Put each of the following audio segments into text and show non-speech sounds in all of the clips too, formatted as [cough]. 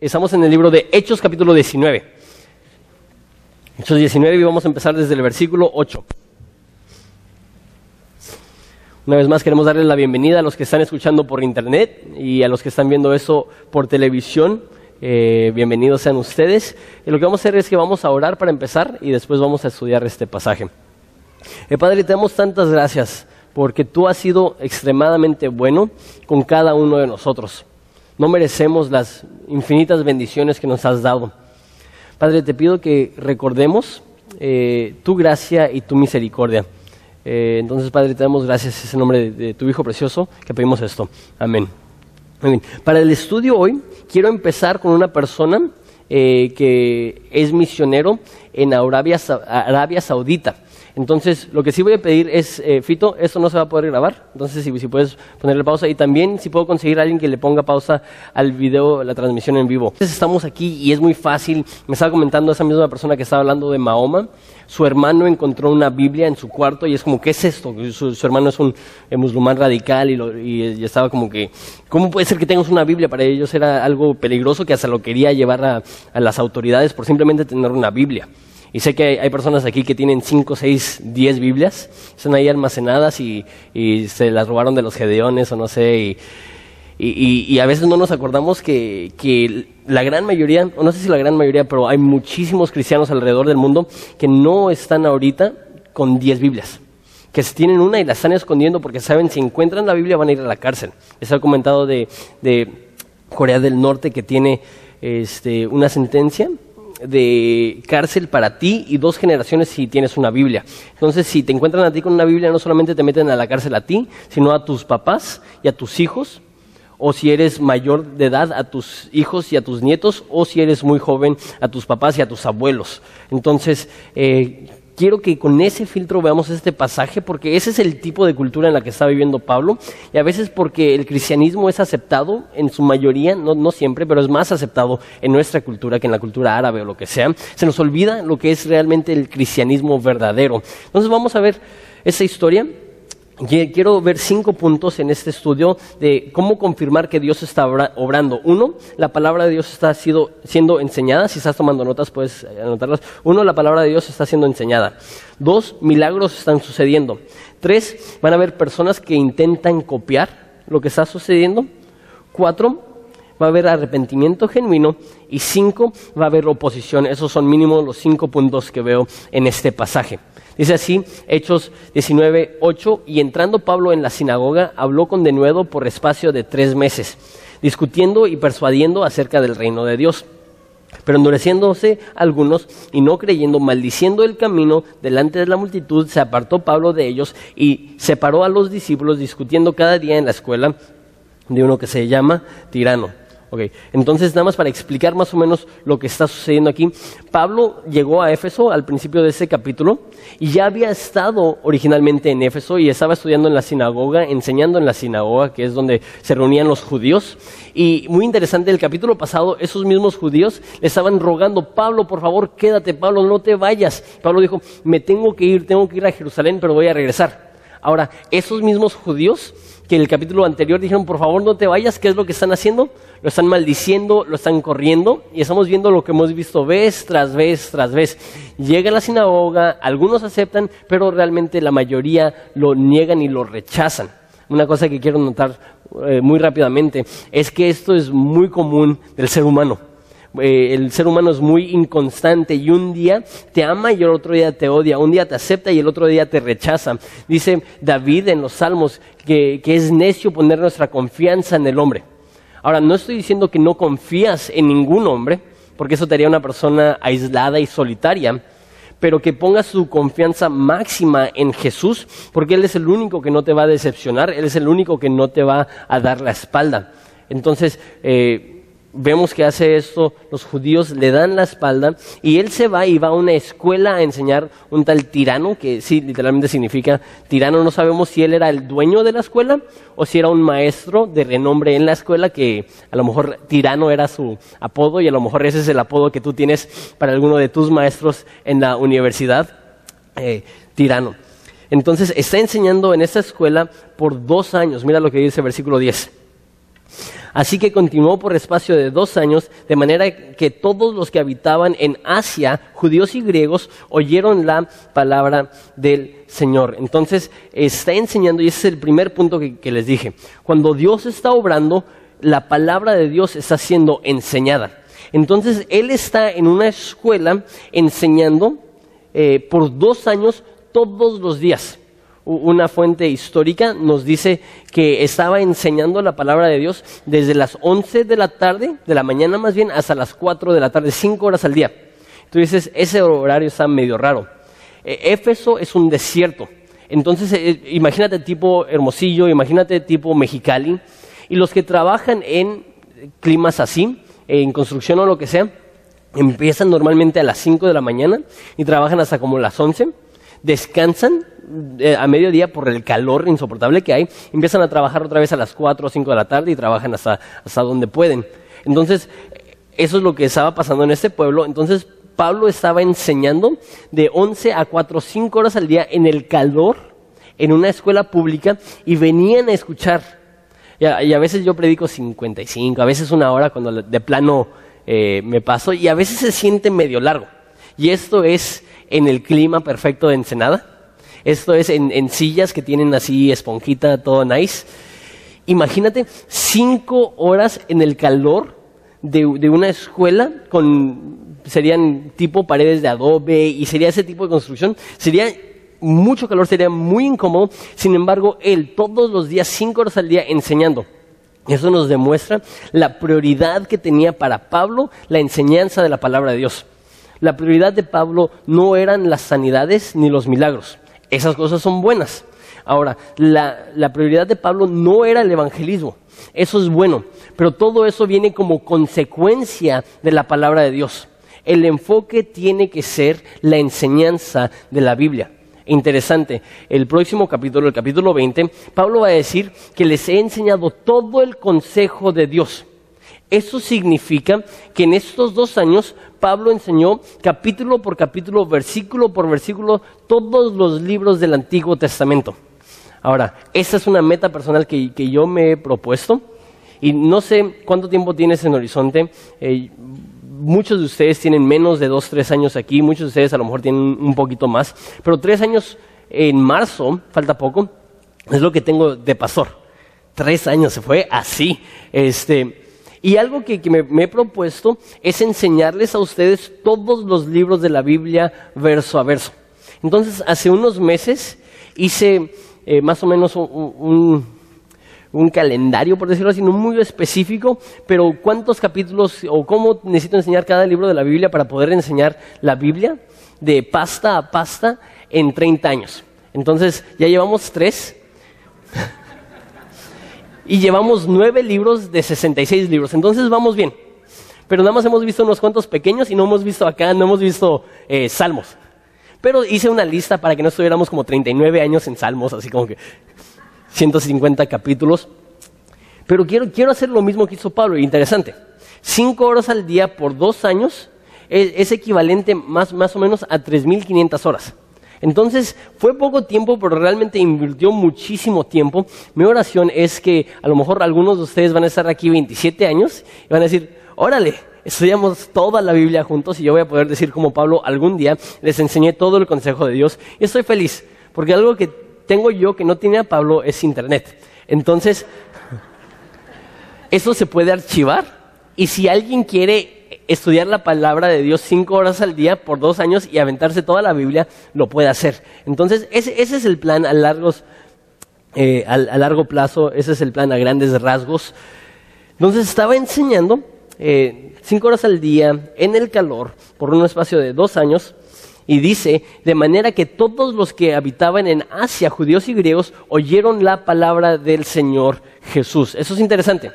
Estamos en el libro de Hechos capítulo 19. Hechos 19 y vamos a empezar desde el versículo 8. Una vez más queremos darles la bienvenida a los que están escuchando por internet y a los que están viendo eso por televisión. Eh, bienvenidos sean ustedes. Y lo que vamos a hacer es que vamos a orar para empezar y después vamos a estudiar este pasaje. Eh, Padre, te damos tantas gracias porque tú has sido extremadamente bueno con cada uno de nosotros. No merecemos las infinitas bendiciones que nos has dado. Padre, te pido que recordemos eh, tu gracia y tu misericordia. Eh, entonces, Padre, te damos gracias en nombre de, tu Hijo precioso que pedimos esto. Amén. Para el estudio hoy, quiero empezar con una persona eh, que es misionero en Arabia Saudita. Entonces, lo que sí voy a pedir es, eh, Fito, esto no se va a poder grabar, entonces si, puedes ponerle pausa y también si puedo conseguir a alguien que le ponga pausa al video, la transmisión en vivo. Entonces estamos aquí y es muy fácil, me estaba comentando esa misma persona que estaba hablando de Mahoma, su hermano encontró una Biblia en su cuarto y es como, ¿qué es esto? Su, hermano es un eh, musulmán radical y, lo, y, estaba como que, ¿cómo puede ser que tengas una Biblia? Para ellos era algo peligroso que hasta lo quería llevar a las autoridades por simplemente tener una Biblia. Y sé que hay personas aquí que tienen 5, 6, 10 Biblias, están ahí almacenadas y, y, se las robaron de los gedeones o no sé. Y, y, y a veces no nos acordamos que, que, la gran mayoría, o no sé si la gran mayoría, pero hay muchísimos cristianos alrededor del mundo que no están ahorita con 10 Biblias. Que tienen una y la están escondiendo porque saben si encuentran la Biblia van a ir a la cárcel. Les he comentado de, de Corea del Norte que tiene este, una sentencia de cárcel para ti y dos generaciones si tienes una Biblia. Entonces, si te encuentran a ti con una Biblia, no solamente te meten a la cárcel a ti, sino a tus papás y a tus hijos, o si eres mayor de edad, a tus hijos y a tus nietos, o si eres muy joven, a tus papás y a tus abuelos. Entonces, eh, quiero que con ese filtro veamos este pasaje porque ese es el tipo de cultura en la que está viviendo Pablo y a veces porque el cristianismo es aceptado en su mayoría, no, no, siempre, pero es más aceptado en nuestra cultura que en la cultura árabe o lo que sea, se nos olvida lo que es realmente el cristianismo verdadero. Entonces vamos a ver esa historia. Quiero ver cinco puntos en este estudio de cómo confirmar que Dios está obrando. Uno, la palabra de Dios está siendo enseñada. Si estás tomando notas, puedes anotarlas. Uno, la palabra de Dios está siendo enseñada. Dos, milagros están sucediendo. Tres, van a haber personas que intentan copiar lo que está sucediendo. Cuatro, va a haber arrepentimiento genuino. Y cinco, va a haber oposición. Esos son mínimo los cinco puntos que veo en este pasaje. Dice así, Hechos 19, 8, y entrando Pablo en la sinagoga, habló con denuedo por espacio de tres meses, discutiendo y persuadiendo acerca del reino de Dios. Pero endureciéndose algunos y no creyendo, maldiciendo el camino delante de la multitud, se apartó Pablo de ellos y separó a los discípulos discutiendo cada día en la escuela de uno que se llama tirano. Okay. Entonces, nada más para explicar más o menos lo que está sucediendo aquí, Pablo llegó a Éfeso al principio de ese capítulo y ya había estado originalmente en Éfeso y estaba estudiando en la sinagoga, enseñando en la sinagoga, que es donde se reunían los judíos. Y muy interesante, el capítulo pasado, esos mismos judíos le estaban rogando, Pablo, por favor, quédate, Pablo, no te vayas. Pablo dijo, me tengo que ir, tengo que ir a Jerusalén, pero voy a regresar. Ahora, esos mismos judíos que en el capítulo anterior dijeron, por favor no te vayas, ¿qué es lo que están haciendo? Lo están maldiciendo, lo están corriendo y estamos viendo lo que hemos visto vez tras vez tras vez. Llega a la sinagoga, algunos aceptan, pero realmente la mayoría lo niegan y lo rechazan. Una cosa que quiero notar eh, muy rápidamente es que esto es muy común del ser humano. Eh, el ser humano es muy inconstante y un día te ama y el otro día te odia, un día te acepta y el otro día te rechaza. Dice David en los Salmos que, que es necio poner nuestra confianza en el hombre. Ahora, no estoy diciendo que no confías en ningún hombre, porque eso te haría una persona aislada y solitaria, pero que pongas tu confianza máxima en Jesús, porque Él es el único que no te va a decepcionar, Él es el único que no te va a dar la espalda. Entonces, eh, vemos que hace esto, los judíos le dan la espalda y él se va y va a una escuela a enseñar un tal tirano, que sí, literalmente significa tirano, no sabemos si él era el dueño de la escuela o si era un maestro de renombre en la escuela, que a lo mejor tirano era su apodo y a lo mejor ese es el apodo que tú tienes para alguno de tus maestros en la universidad, eh, tirano. Entonces está enseñando en esa escuela por dos años, mira lo que dice el versículo 10. Así que continuó por espacio de dos años, de manera que todos los que habitaban en Asia, judíos y griegos, oyeron la palabra del Señor. Entonces, está enseñando, y ese es el primer punto que, les dije, cuando Dios está obrando, la palabra de Dios está siendo enseñada. Entonces, Él está en una escuela enseñando eh, por dos años todos los días una fuente histórica nos dice que estaba enseñando la palabra de Dios desde las 11 de la tarde, de la mañana más bien, hasta las 4 de la tarde, 5 horas al día. Entonces, ese horario está medio raro. Eh, Éfeso es un desierto. Entonces, eh, imagínate tipo Hermosillo, imagínate tipo Mexicali. Y los que trabajan en climas así, en construcción o lo que sea, empiezan normalmente a las 5 de la mañana y trabajan hasta como las 11 descansan eh, a mediodía por el calor insoportable que hay, empiezan a trabajar otra vez a las 4 o 5 de la tarde y trabajan hasta, hasta donde pueden. Entonces, eso es lo que estaba pasando en este pueblo. Entonces, Pablo estaba enseñando de 11 a 4 o 5 horas al día en el calor, en una escuela pública, y venían a escuchar. Y a, veces yo predico 55, a veces una hora cuando de plano eh, me paso, y a veces se siente medio largo. Y esto es en el clima perfecto de Ensenada. Esto es en, sillas que tienen así esponjita, todo nice. Imagínate cinco horas en el calor de, una escuela con serían tipo paredes de adobe y sería ese tipo de construcción. Sería mucho calor, sería muy incómodo. Sin embargo, él todos los días, cinco horas al día, enseñando. Eso nos demuestra la prioridad que tenía para Pablo la enseñanza de la palabra de Dios. La prioridad de Pablo no eran las sanidades ni los milagros. Esas cosas son buenas. Ahora, la, prioridad de Pablo no era el evangelismo. Eso es bueno, pero todo eso viene como consecuencia de la palabra de Dios. El enfoque tiene que ser la enseñanza de la Biblia. Interesante, el próximo capítulo, el capítulo 20, Pablo va a decir que les he enseñado todo el consejo de Dios. Eso significa que en estos dos años Pablo enseñó capítulo por capítulo, versículo por versículo, todos los libros del Antiguo Testamento. Ahora, esa es una meta personal que, yo me he propuesto y no sé cuánto tiempo tienes en Horizonte. Eh, muchos de ustedes tienen menos de dos, tres años aquí, muchos de ustedes a lo mejor tienen un poquito más, pero tres años en marzo, falta poco, es lo que tengo de pastor. Tres años, se fue así. Este, y algo que, me, he propuesto es enseñarles a ustedes todos los libros de la Biblia verso a verso. Entonces, hace unos meses hice eh, más o menos un, calendario, por decirlo así, no muy específico, pero cuántos capítulos o cómo necesito enseñar cada libro de la Biblia para poder enseñar la Biblia de pasta a pasta en 30 años. Entonces, ya llevamos tres. Y llevamos nueve libros de 66 libros. Entonces vamos bien. Pero nada más hemos visto unos cuantos pequeños y no hemos visto acá, no hemos visto eh, salmos. Pero hice una lista para que no estuviéramos como 39 años en salmos, así como que 150 capítulos. Pero quiero, quiero hacer lo mismo que hizo Pablo, interesante. Cinco horas al día por dos años es, es equivalente más, más o menos a 3.500 horas. Entonces, fue poco tiempo, pero realmente invirtió muchísimo tiempo. Mi oración es que a lo mejor algunos de ustedes van a estar aquí 27 años y van a decir, órale, estudiamos toda la Biblia juntos y yo voy a poder decir como Pablo, algún día les enseñé todo el consejo de Dios y estoy feliz, porque algo que tengo yo que no tiene Pablo es Internet. Entonces, [laughs] eso se puede archivar y si alguien quiere estudiar la palabra de Dios cinco horas al día por dos años y aventarse toda la Biblia, lo puede hacer. Entonces, ese, es el plan a, largos, eh, a, largo plazo, ese es el plan a grandes rasgos. Entonces, estaba enseñando eh, cinco horas al día en el calor por un espacio de dos años. Y dice, de manera que todos los que habitaban en Asia, judíos y griegos, oyeron la palabra del Señor Jesús. Eso es interesante.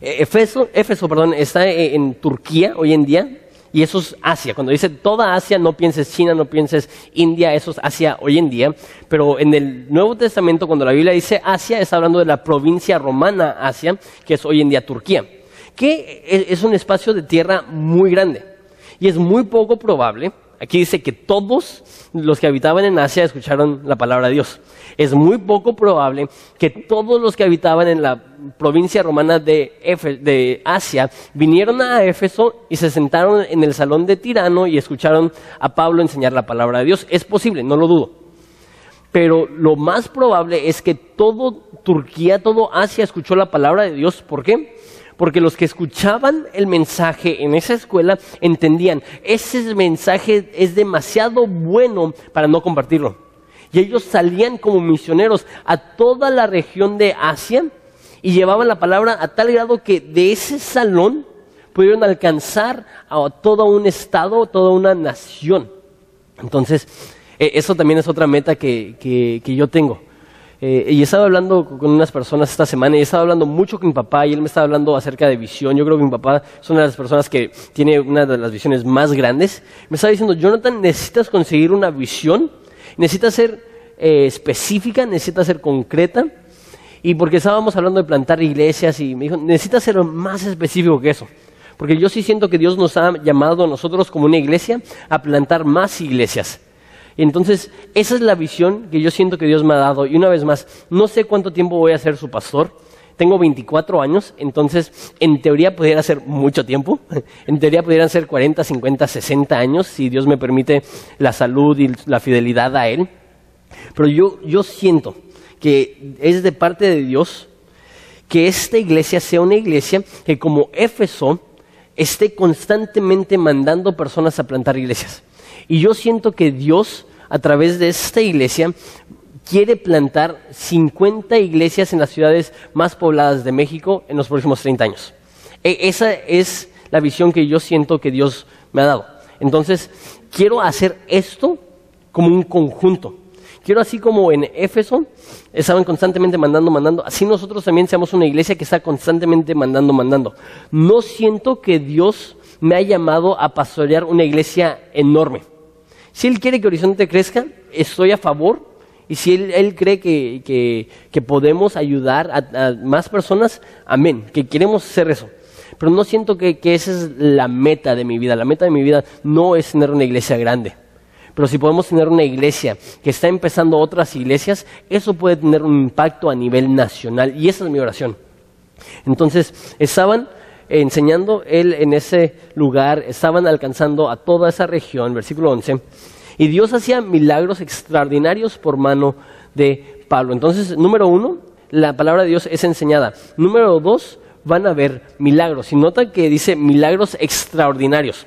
Eh, Éfeso, Éfeso perdón, está eh, en Turquía hoy en día y eso es Asia. Cuando dice toda Asia, no pienses China, no pienses India, eso es Asia hoy en día. Pero en el Nuevo Testamento, cuando la Biblia dice Asia, está hablando de la provincia romana Asia, que es hoy en día Turquía, que es un espacio de tierra muy grande. Y es muy poco probable, Aquí dice que todos los que habitaban en Asia escucharon la palabra de Dios. Es muy poco probable que todos los que habitaban en la provincia romana de, Asia vinieron a Éfeso y se sentaron en el salón de Tirano y escucharon a Pablo enseñar la palabra de Dios. Es posible, no lo dudo. Pero lo más probable es que todo Turquía, todo Asia escuchó la palabra de Dios. ¿Por qué? Porque los que escuchaban el mensaje en esa escuela entendían, ese mensaje es demasiado bueno para no compartirlo. Y ellos salían como misioneros a toda la región de Asia y llevaban la palabra a tal grado que de ese salón pudieron alcanzar a todo un estado, toda una nación. Entonces, e, eso también es otra meta que, que yo tengo. Eh, y estaba hablando con unas personas esta semana y estaba hablando mucho con mi papá y él me estaba hablando acerca de visión. Yo creo que mi papá es una de las personas que tiene una de las visiones más grandes. Me estaba diciendo, Jonathan, necesitas conseguir una visión, necesitas ser eh, específica, necesitas ser concreta. Y porque estábamos hablando de plantar iglesias y me dijo, necesitas ser más específico que eso. Porque yo sí siento que Dios nos ha llamado a nosotros como una iglesia a plantar más iglesias. Entonces, esa es la visión que yo siento que Dios me ha dado. Y una vez más, no sé cuánto tiempo voy a ser su pastor. Tengo 24 años, entonces en teoría pudiera ser mucho tiempo. [laughs] En teoría pudieran ser 40, 50, 60 años, si Dios me permite la salud y la fidelidad a Él. Pero yo, yo siento que es de parte de Dios que esta iglesia sea una iglesia que como Éfeso esté constantemente mandando personas a plantar iglesias. Y yo siento que Dios a través de esta iglesia, quiere plantar 50 iglesias en las ciudades más pobladas de México en los próximos 30 años. E, esa es la visión que yo siento que Dios me ha dado. Entonces, quiero hacer esto como un conjunto. Quiero así como en Éfeso estaban constantemente mandando, mandando, así nosotros también seamos una iglesia que está constantemente mandando, mandando. No siento que Dios me ha llamado a pastorear una iglesia enorme. Si Él quiere que Horizonte crezca, estoy a favor. Y si Él, cree que, podemos ayudar a, más personas, amén, que queremos hacer eso. Pero no siento que, esa es la meta de mi vida. La meta de mi vida no es tener una iglesia grande. Pero si podemos tener una iglesia que está empezando otras iglesias, eso puede tener un impacto a nivel nacional. Y esa es mi oración. Entonces, estaban enseñando él en ese lugar, estaban alcanzando a toda esa región, versículo 11, y Dios hacía milagros extraordinarios por mano de Pablo. Entonces, número uno, la palabra de Dios es enseñada. Número dos, van a haber milagros. Y nota que dice milagros extraordinarios.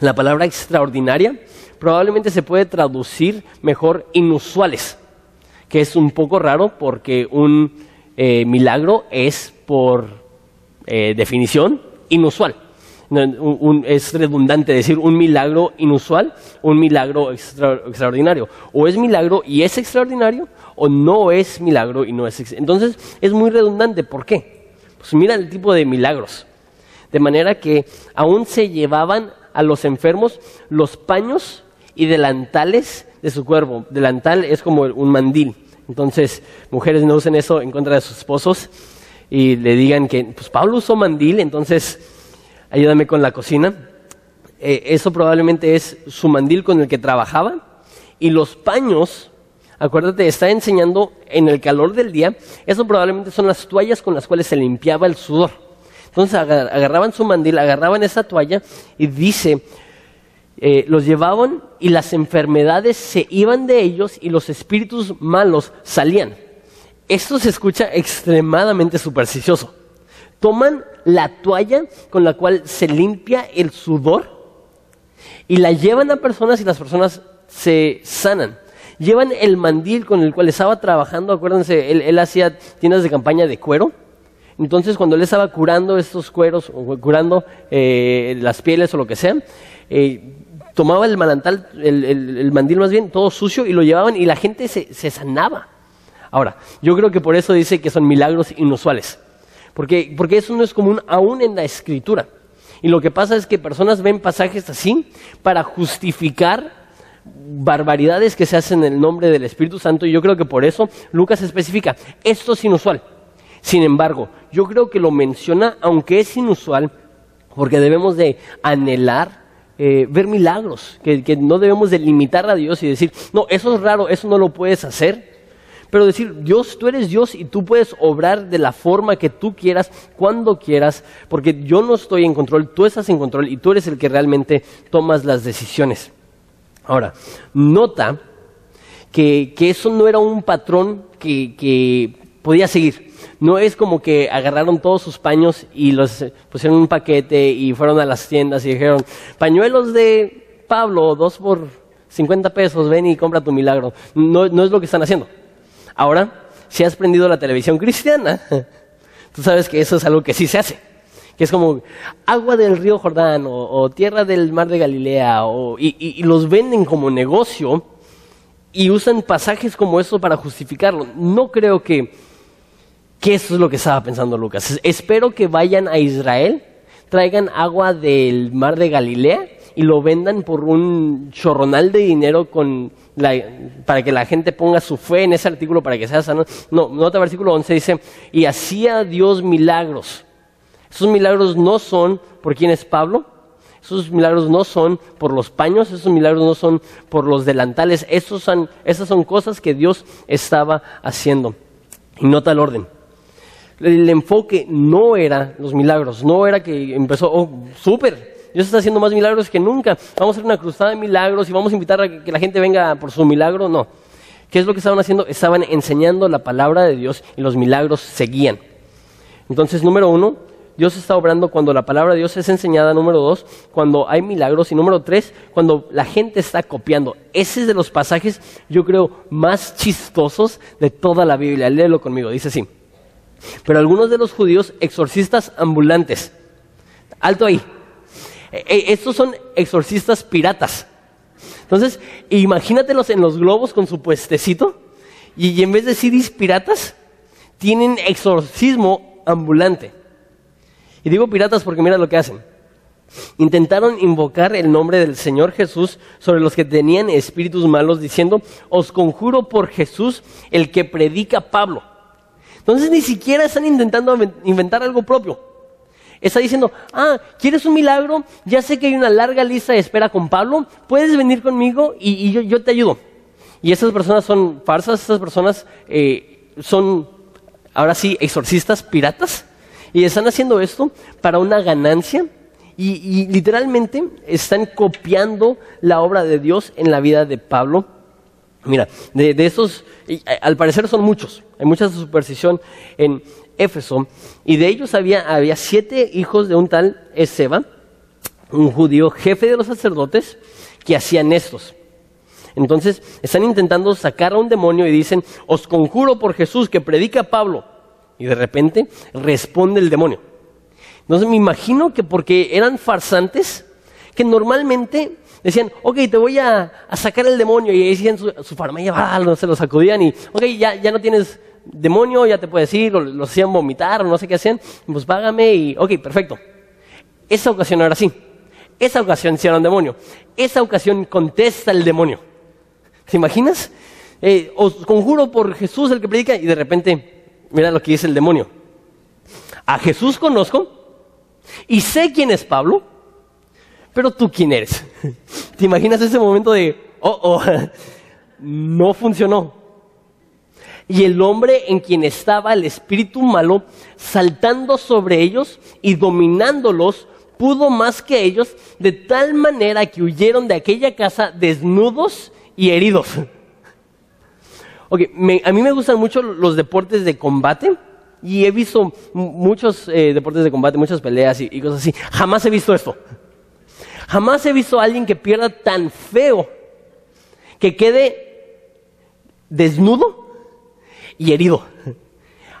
La palabra extraordinaria probablemente se puede traducir mejor inusuales, que es un poco raro porque un eh, milagro es por eh, definición, inusual. es redundante decir un milagro inusual, un milagro extraordinario. O es milagro y es extraordinario, o no es milagro y no es Entonces es muy redundante. ¿Por qué? Pues mira el tipo de milagros. De manera que aún se llevaban a los enfermos los paños y delantales de su cuerpo. Delantal es como un mandil. Entonces, mujeres no usen eso en contra de sus esposos y le digan que, pues Pablo usó mandil, entonces ayúdame con la cocina. Eh, eso probablemente es su mandil con el que trabajaba. Y los paños, acuérdate, está enseñando en el calor del día, eso probablemente son las toallas con las cuales se limpiaba el sudor. Entonces agarraban su mandil, agarraban esa toalla y dice, eh, los llevaban y las enfermedades se iban de ellos y los espíritus malos salían. Esto se escucha extremadamente supersticioso. Toman la toalla con la cual se limpia el sudor y la llevan a personas y las personas se sanan. Llevan el mandil con el cual estaba trabajando, acuérdense, él, hacía tiendas de campaña de cuero. Entonces, cuando él estaba curando estos cueros, o curando eh, las pieles o lo que sea, eh, tomaba el manantal, el, mandil más bien, todo sucio, y lo llevaban y la gente se sanaba. Ahora, yo creo que por eso dice que son milagros inusuales, porque, porque eso no es común aún en la escritura. Y lo que pasa es que personas ven pasajes así para justificar barbaridades que se hacen en el nombre del Espíritu Santo y yo creo que por eso Lucas especifica, esto es inusual. Sin embargo, yo creo que lo menciona, aunque es inusual, porque debemos de anhelar eh, ver milagros, que, que no debemos de limitar a Dios y decir, no, eso es raro, eso no lo puedes hacer. Pero decir, Dios, tú eres Dios y tú puedes obrar de la forma que tú quieras, cuando quieras, porque yo no estoy en control, tú estás en control y tú eres el que realmente tomas las decisiones. Ahora, nota que, que eso no era un patrón que, que podía seguir. No es como que agarraron todos sus paños y los pusieron en un paquete y fueron a las tiendas y dijeron, pañuelos de Pablo, dos por 50 pesos, ven y compra tu milagro. No, no es lo que están haciendo. Ahora, si has prendido la televisión cristiana, [laughs] tú sabes que eso es algo que sí se hace. Que es como agua del río Jordán o, tierra del mar de Galilea o, y, los venden como negocio y usan pasajes como eso para justificarlo. No creo que, que eso es lo que estaba pensando Lucas. Espero que vayan a Israel, traigan agua del mar de Galilea y lo vendan por un chorronal de dinero con para que la gente ponga su fe en ese artículo para que sea sano. No, nota versículo 11 dice, y hacía Dios milagros. Esos milagros no son por quién es Pablo, esos milagros no son por los paños, esos milagros no son por los delantales, esos son, esas son cosas que Dios estaba haciendo. Y nota el orden. El enfoque no era los milagros, no era que empezó, oh, súper, Dios está haciendo más milagros que nunca. Vamos a hacer una cruzada de milagros y vamos a invitar a que la gente venga por su milagro. No. ¿Qué es lo que estaban haciendo? Estaban enseñando la palabra de Dios y los milagros seguían. Entonces, número uno, Dios está obrando cuando la palabra de Dios es enseñada. Número dos, cuando hay milagros. Y número tres, cuando la gente está copiando. Ese es de los pasajes, yo creo, más chistosos de toda la Biblia. Léelo conmigo. Dice así. Pero algunos de los judíos, exorcistas ambulantes. Alto ahí. Eh, eh, estos son exorcistas piratas. Entonces, imagínatelos en los globos con su puestecito y, en vez de ciris piratas, tienen exorcismo ambulante. Y digo piratas porque mira lo que hacen. Intentaron invocar el nombre del Señor Jesús sobre los que tenían espíritus malos, diciendo, os conjuro por Jesús, el que predica Pablo. Entonces ni siquiera están intentando inventar algo propio. Está diciendo, ah, ¿quieres un milagro? Ya sé que hay una larga lista de espera con Pablo, puedes venir conmigo y, yo, te ayudo. Y esas personas son farsas, esas personas eh, son, ahora sí, exorcistas, piratas. Y están haciendo esto para una ganancia y, literalmente están copiando la obra de Dios en la vida de Pablo. Mira, de, de estos, al parecer son muchos, hay mucha superstición en, Éfeso, y de ellos había, había siete hijos de un tal Eseba, un judío jefe de los sacerdotes, que hacían estos. Entonces están intentando sacar a un demonio y dicen, os conjuro por Jesús que predica Pablo. Y de repente responde el demonio. Entonces me imagino que porque eran farsantes, que normalmente decían, ok, te voy a, sacar el demonio. Y decían su, su farmacia, no se lo sacudían y, ok, ya, ya no tienes demonio, ya te puedes ir, o los hacían vomitar, o no sé qué hacían, pues págame y, ok, perfecto. Esa ocasión era así. Esa ocasión hicieron demonio. Esa ocasión contesta el demonio. ¿Te imaginas? Eh, os conjuro por Jesús el que predica y de repente, mira lo que dice el demonio. A Jesús conozco y sé quién es Pablo, pero tú quién eres. [laughs] ¿Te imaginas ese momento de, oh, oh, [laughs] no funcionó? Y el hombre en quien estaba el espíritu malo, saltando sobre ellos y dominándolos, pudo más que ellos, de tal manera que huyeron de aquella casa desnudos y heridos. a mí me gustan mucho los deportes de combate y he visto muchos eh, deportes de combate, muchas peleas y cosas así. Jamás he visto esto. Jamás he visto a alguien que pierda tan feo que quede desnudo y herido.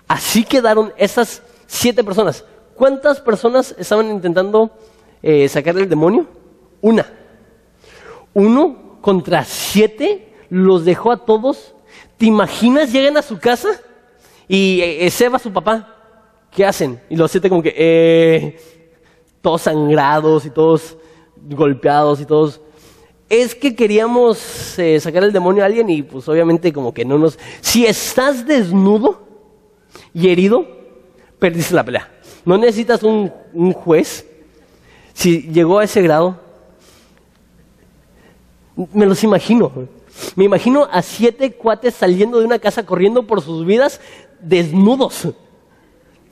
Así quedaron esas siete personas. ¿Cuántas personas estaban intentando eh, sacar el demonio? Una. Uno contra siete los dejó a todos. ¿Te imaginas? Llegan a su casa y eh, se va su papá. ¿Qué hacen? Y los siete como que eh, todos sangrados y todos golpeados y todos es que queríamos eh, sacar el demonio a alguien y pues obviamente como que no nos... Si estás desnudo y herido, perdiste la pelea. No necesitas un, juez. Si llegó a ese grado, Me los imagino. Me imagino a siete cuates saliendo de una casa corriendo por sus vidas desnudos.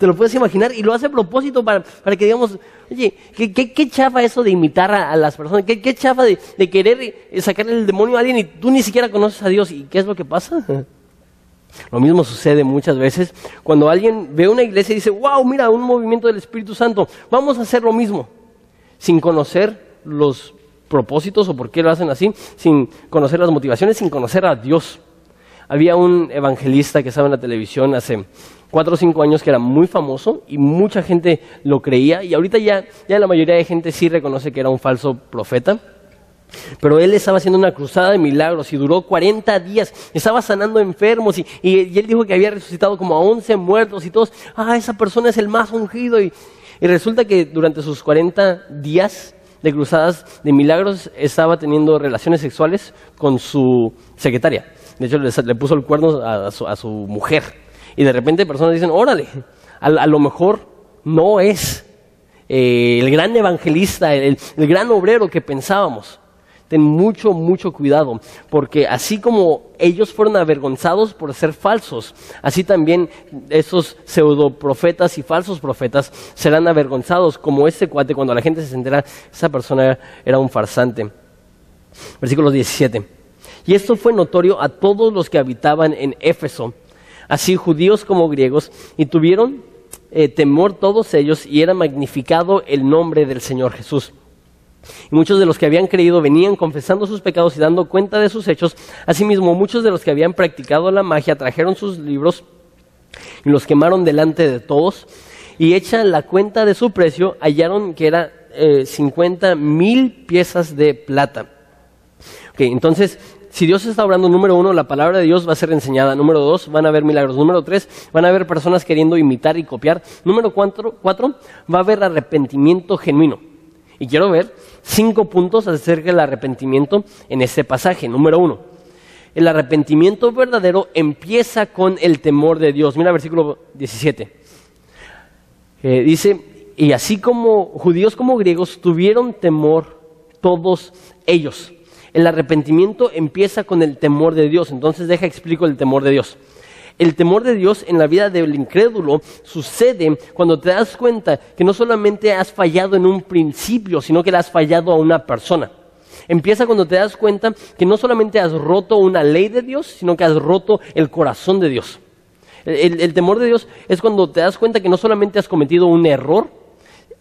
¿Te lo puedes imaginar? Y lo hace a propósito para, para que digamos, oye, ¿qué, qué, chafa eso de imitar a, las personas? ¿Qué, qué chafa de, de, querer sacarle el demonio a alguien y tú ni siquiera conoces a Dios? ¿Y qué es lo que pasa? [laughs] Lo mismo sucede muchas veces cuando alguien ve una iglesia y dice, wow, mira, un movimiento del Espíritu Santo, vamos a hacer lo mismo, sin conocer los propósitos o por qué lo hacen así, sin conocer las motivaciones, sin conocer a Dios. Había un evangelista que estaba en la televisión hace cuatro o cinco años que era muy famoso y mucha gente lo creía y ahorita ya, ya la mayoría de gente sí reconoce que era un falso profeta. Pero él estaba haciendo una cruzada de milagros y duró 40 días. Estaba sanando enfermos y, y, él dijo que había resucitado como a 11 muertos y todos, ah, esa persona es el más ungido. Y, y resulta que durante sus 40 días de cruzadas de milagros estaba teniendo relaciones sexuales con su secretaria. De hecho, le, puso el cuerno a, su, mujer. Y de repente personas dicen, órale, a, lo mejor no es eh, el gran evangelista, el gran obrero que pensábamos ten mucho, mucho cuidado, porque así como ellos fueron avergonzados por ser falsos, así también esos pseudoprofetas y falsos profetas serán avergonzados, como este cuate cuando la gente se entera, esa persona era un farsante. Versículo 17. Y esto fue notorio a todos los que habitaban en Éfeso, así judíos como griegos, y tuvieron eh, temor todos ellos y era magnificado el nombre del Señor Jesús. Y muchos de los que habían creído venían confesando sus pecados y dando cuenta de sus hechos. Asimismo, muchos de los que habían practicado la magia trajeron sus libros y los quemaron delante de todos. Y hecha la cuenta de su precio, hallaron que era eh, 50 mil piezas de plata. entonces, si Dios está hablando, número uno, la palabra de Dios va a ser enseñada. Número dos, van a haber milagros. Número tres, van a haber personas queriendo imitar y copiar. Número cuatro, cuatro va a haber arrepentimiento genuino. Y quiero ver cinco puntos acerca del arrepentimiento en este pasaje. Número uno, el arrepentimiento verdadero empieza con el temor de Dios. Mira versículo 17. Eh, dice, y así como judíos como griegos tuvieron temor todos ellos. El arrepentimiento empieza con el temor de Dios. Entonces deja explico el temor de Dios. El temor de Dios en la vida del incrédulo sucede cuando te das cuenta que no solamente has fallado en un principio, sino que le has fallado a una persona. Empieza cuando te das cuenta que no solamente has roto una ley de Dios, sino que has roto el corazón de Dios. El, temor de Dios es cuando te das cuenta que no solamente has cometido un error,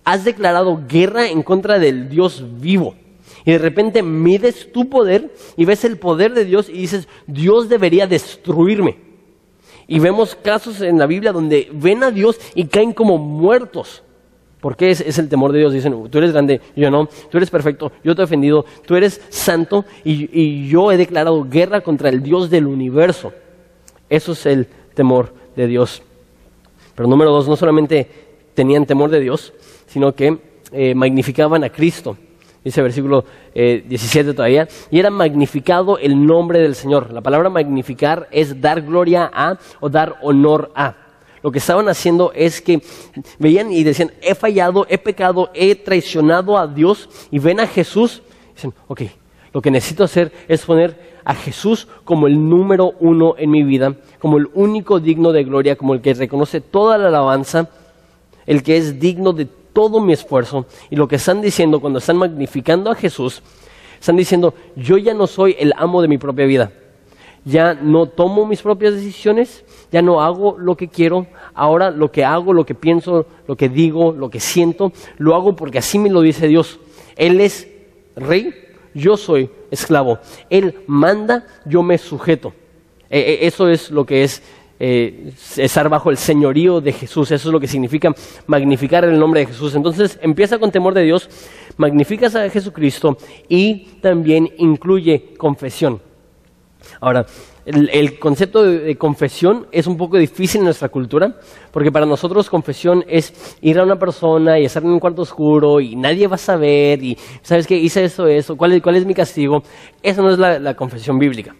has declarado guerra en contra del Dios vivo. Y de repente mides tu poder y ves el poder de Dios y dices, Dios debería destruirme. Y vemos casos en la Biblia donde ven a Dios y caen como muertos. Porque es, es el temor de Dios. Dicen, tú eres grande, yo no, tú eres perfecto, yo te he ofendido, tú eres santo y, y yo he declarado guerra contra el Dios del universo. Eso es el temor de Dios. Pero número dos, no solamente tenían temor de Dios, sino que eh, magnificaban a Cristo dice versículo 17 eh, todavía, y era magnificado el nombre del Señor. La palabra magnificar es dar gloria a o dar honor a. Lo que estaban haciendo es que veían y decían, he fallado, he pecado, he traicionado a Dios, y ven a Jesús, y dicen, ok, lo que necesito hacer es poner a Jesús como el número uno en mi vida, como el único digno de gloria, como el que reconoce toda la alabanza, el que es digno de todo mi esfuerzo. Y lo que están diciendo cuando están magnificando a Jesús, están diciendo, yo ya no soy el amo de mi propia vida. Ya no tomo mis propias decisiones, ya no hago lo que quiero, ahora lo que hago, lo que pienso, lo que digo, lo que siento, lo hago porque así me lo dice Dios. Él es rey, yo soy esclavo. Él manda, yo me sujeto. E, e, eso es lo que es eh, estar bajo el señorío de Jesús. Eso es lo que significa magnificar el nombre de Jesús. Entonces empieza con temor de Dios, magnificas a Jesucristo y también incluye confesión. Ahora, el, concepto de, confesión es un poco difícil en nuestra cultura, porque para nosotros confesión es ir a una persona y estar en un cuarto oscuro y nadie va a saber y, ¿sabes qué? Hice eso, eso, ¿cuál es, cuál es mi castigo? Esa no es la confesión bíblica.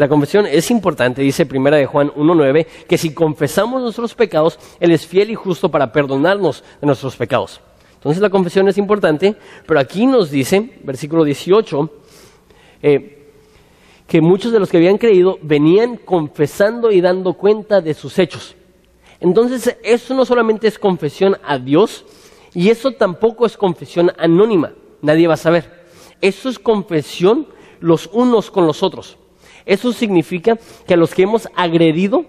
La confesión es importante, dice Primera de Juan 1.9, que si confesamos nuestros pecados, Él es fiel y justo para perdonarnos de nuestros pecados. Entonces la confesión es importante, pero aquí nos dice, versículo 18, eh, que muchos de los que habían creído venían confesando y dando cuenta de sus hechos. Entonces, eso no solamente es confesión a Dios, y eso tampoco es confesión anónima, nadie va a saber. Eso es confesión los unos con los otros. Eso significa que a los que hemos agredido,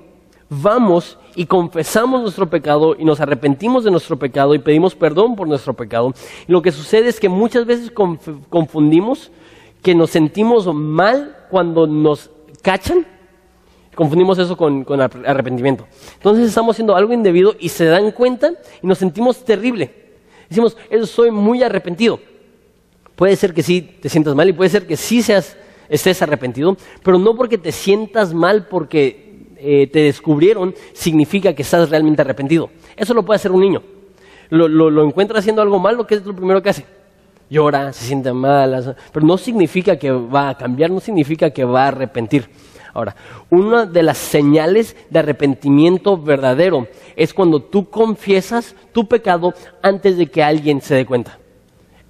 vamos y confesamos nuestro pecado y nos arrepentimos de nuestro pecado y pedimos perdón por nuestro pecado. Lo que sucede es que muchas veces confundimos que nos sentimos mal cuando nos cachan. Confundimos eso con, arrepentimiento. Entonces estamos haciendo algo indebido y se dan cuenta y nos sentimos terrible. Decimos, soy muy arrepentido. Puede ser que sí te sientas mal y puede ser que sí seas, estés arrepentido, pero no porque te sientas mal porque eh, te descubrieron significa que estás realmente arrepentido. Eso lo puede hacer un niño. Lo, lo, encuentra haciendo algo malo, que es lo primero que hace? Llora, se siente mal, pero no significa que va a cambiar, no significa que va a arrepentir. Ahora, una de las señales de arrepentimiento verdadero es cuando tú confiesas tu pecado antes de que alguien se dé cuenta.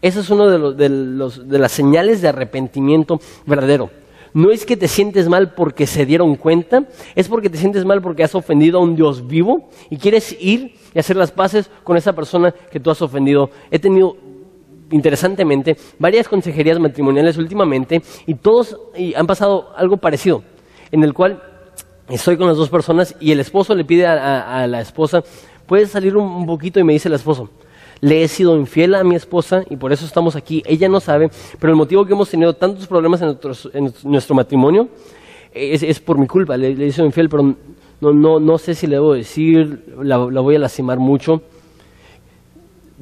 Esa es una de, de, las señales de arrepentimiento verdadero. No es que te sientes mal porque se dieron cuenta, es porque te sientes mal porque has ofendido a un Dios vivo y quieres ir y hacer las paces con esa persona que tú has ofendido. He tenido interesantemente varias consejerías matrimoniales últimamente y todos han pasado algo parecido, en el cual estoy con las dos personas y el esposo le pide a, la esposa, puedes salir un poquito y me dice el esposo, le he sido infiel a mi esposa y por eso estamos aquí. Ella no sabe, pero el motivo que hemos tenido tantos problemas en, nuestro matrimonio es, por mi culpa. Le, he sido infiel, pero no, no, no sé si le debo decir, la, voy a lastimar mucho.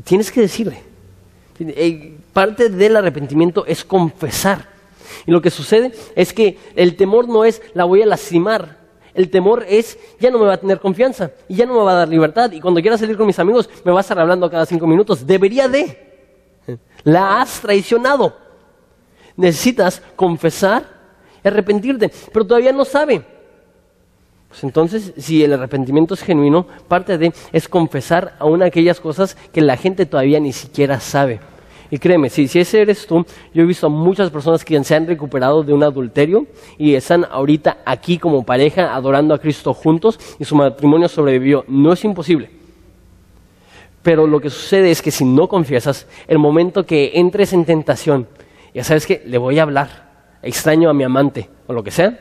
Tienes que decirle. Eh, parte del arrepentimiento es confesar. Y lo que sucede es que el temor no es la voy a lastimar, el temor es, ya no me va a tener confianza y ya no me va a dar libertad. Y cuando quiera salir con mis amigos, me va a estar hablando cada cinco minutos. Debería de. La has traicionado. Necesitas confesar arrepentirte, pero todavía no sabe. Pues entonces, si el arrepentimiento es genuino, parte de es confesar aún aquellas cosas que la gente todavía ni siquiera sabe. Y créeme, si, ese eres tú, yo he visto a muchas personas que se han recuperado de un adulterio y están ahorita aquí como pareja adorando a Cristo juntos y su matrimonio sobrevivió. No es imposible. Pero lo que sucede es que si no confiesas, el momento que entres en tentación, ya sabes que le voy a hablar, extraño a mi amante o lo que sea,